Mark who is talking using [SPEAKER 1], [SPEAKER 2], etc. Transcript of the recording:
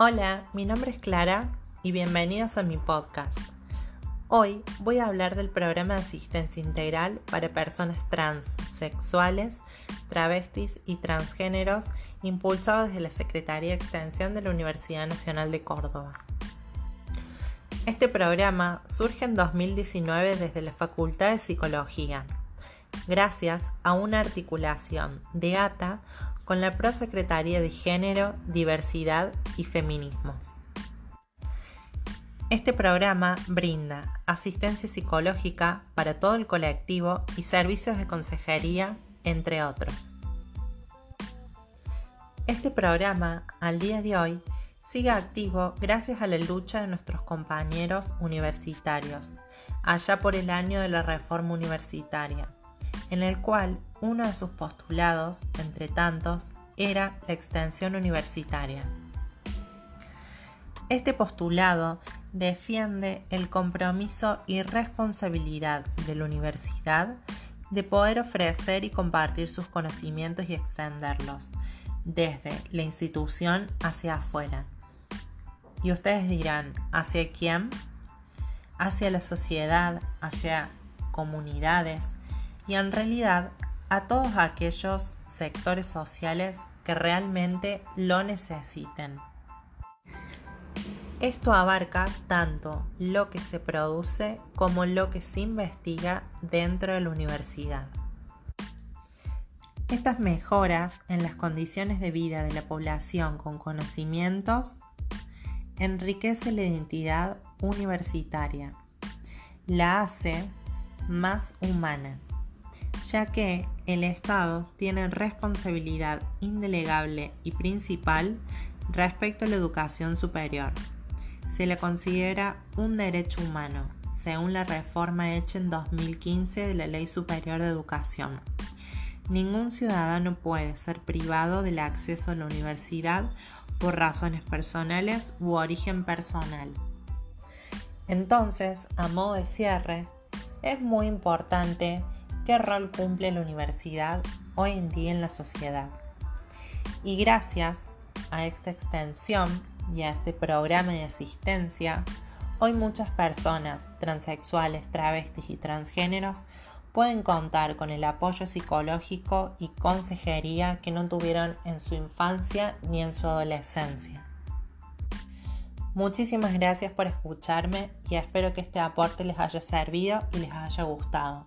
[SPEAKER 1] Hola, mi nombre es Clara y bienvenidos a mi podcast. Hoy voy a hablar del programa de asistencia integral para personas trans, sexuales, travestis y transgéneros impulsado desde la Secretaría de Extensión de la Universidad Nacional de Córdoba. Este programa surge en 2019 desde la Facultad de Psicología, gracias a una articulación de ATA con la Prosecretaría de Género, Diversidad y Feminismos. Este programa brinda asistencia psicológica para todo el colectivo y servicios de consejería, entre otros. Este programa, al día de hoy, sigue activo gracias a la lucha de nuestros compañeros universitarios, allá por el año de la reforma universitaria, en el cual uno de sus postulados, entre tantos, era la extensión universitaria. Este postulado defiende el compromiso y responsabilidad de la universidad de poder ofrecer y compartir sus conocimientos y extenderlos desde la institución hacia afuera. Y ustedes dirán, ¿hacia quién? Hacia la sociedad, hacia comunidades y en realidad a todos aquellos sectores sociales que realmente lo necesiten. Esto abarca tanto lo que se produce como lo que se investiga dentro de la universidad. Estas mejoras en las condiciones de vida de la población con conocimientos enriquece la identidad universitaria, la hace más humana, ya que el Estado tiene responsabilidad indelegable y principal respecto a la educación superior se le considera un derecho humano, según la reforma hecha en 2015 de la Ley Superior de Educación. Ningún ciudadano puede ser privado del acceso a la universidad por razones personales u origen personal. Entonces, a modo de cierre, es muy importante qué rol cumple la universidad hoy en día en la sociedad. Y gracias a esta extensión y a este programa de asistencia, hoy muchas personas transexuales, travestis y transgéneros pueden contar con el apoyo psicológico y consejería que no tuvieron en su infancia ni en su adolescencia. Muchísimas gracias por escucharme y espero que este aporte les haya servido y les haya gustado.